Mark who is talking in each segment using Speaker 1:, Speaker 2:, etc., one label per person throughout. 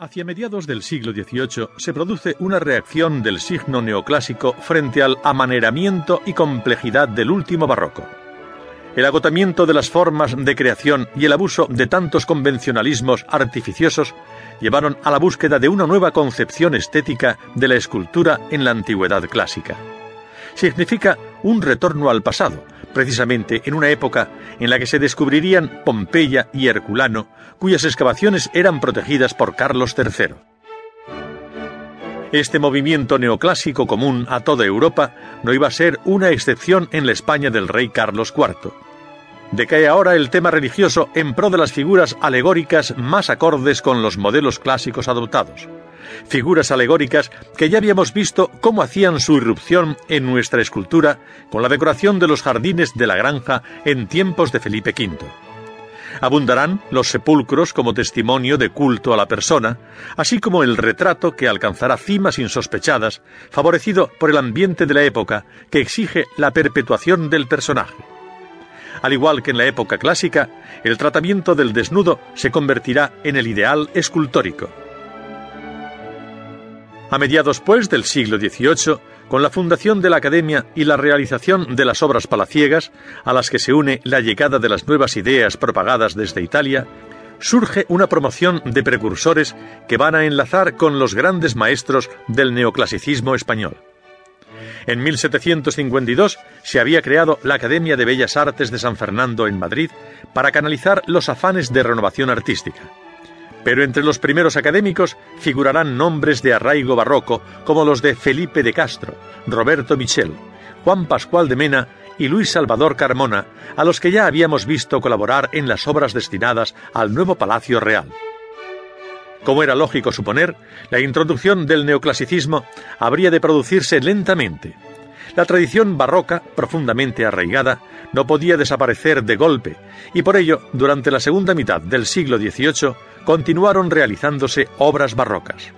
Speaker 1: Hacia mediados del siglo XVIII se produce una reacción del signo neoclásico frente al amaneramiento y complejidad del último barroco. El agotamiento de las formas de creación y el abuso de tantos convencionalismos artificiosos llevaron a la búsqueda de una nueva concepción estética de la escultura en la antigüedad clásica. Significa un retorno al pasado, precisamente en una época en la que se descubrirían Pompeya y Herculano, cuyas excavaciones eran protegidas por Carlos III. Este movimiento neoclásico común a toda Europa no iba a ser una excepción en la España del rey Carlos IV. Decae ahora el tema religioso en pro de las figuras alegóricas más acordes con los modelos clásicos adoptados figuras alegóricas que ya habíamos visto cómo hacían su irrupción en nuestra escultura con la decoración de los jardines de la granja en tiempos de Felipe V. Abundarán los sepulcros como testimonio de culto a la persona, así como el retrato que alcanzará cimas insospechadas, favorecido por el ambiente de la época que exige la perpetuación del personaje. Al igual que en la época clásica, el tratamiento del desnudo se convertirá en el ideal escultórico. A mediados, pues, del siglo XVIII, con la fundación de la Academia y la realización de las obras palaciegas, a las que se une la llegada de las nuevas ideas propagadas desde Italia, surge una promoción de precursores que van a enlazar con los grandes maestros del neoclasicismo español. En 1752 se había creado la Academia de Bellas Artes de San Fernando en Madrid para canalizar los afanes de renovación artística pero entre los primeros académicos figurarán nombres de arraigo barroco como los de Felipe de Castro, Roberto Michel, Juan Pascual de Mena y Luis Salvador Carmona, a los que ya habíamos visto colaborar en las obras destinadas al nuevo Palacio Real. Como era lógico suponer, la introducción del neoclasicismo habría de producirse lentamente. La tradición barroca, profundamente arraigada, no podía desaparecer de golpe, y por ello, durante la segunda mitad del siglo XVIII, continuaron realizándose obras barrocas.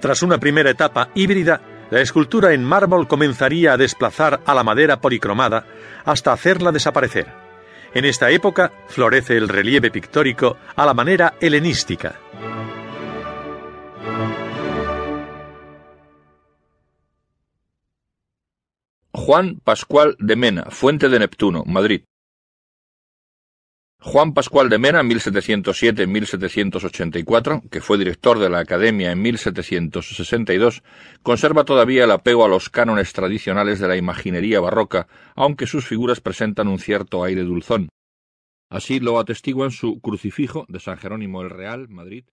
Speaker 1: Tras una primera etapa híbrida, la escultura en mármol comenzaría a desplazar a la madera policromada hasta hacerla desaparecer. En esta época florece el relieve pictórico a la manera helenística.
Speaker 2: Juan Pascual de Mena, Fuente de Neptuno, Madrid. Juan Pascual de Mena, 1707-1784, que fue director de la Academia en 1762, conserva todavía el apego a los cánones tradicionales de la imaginería barroca, aunque sus figuras presentan un cierto aire dulzón. Así lo atestiguan su Crucifijo de San Jerónimo el Real, Madrid,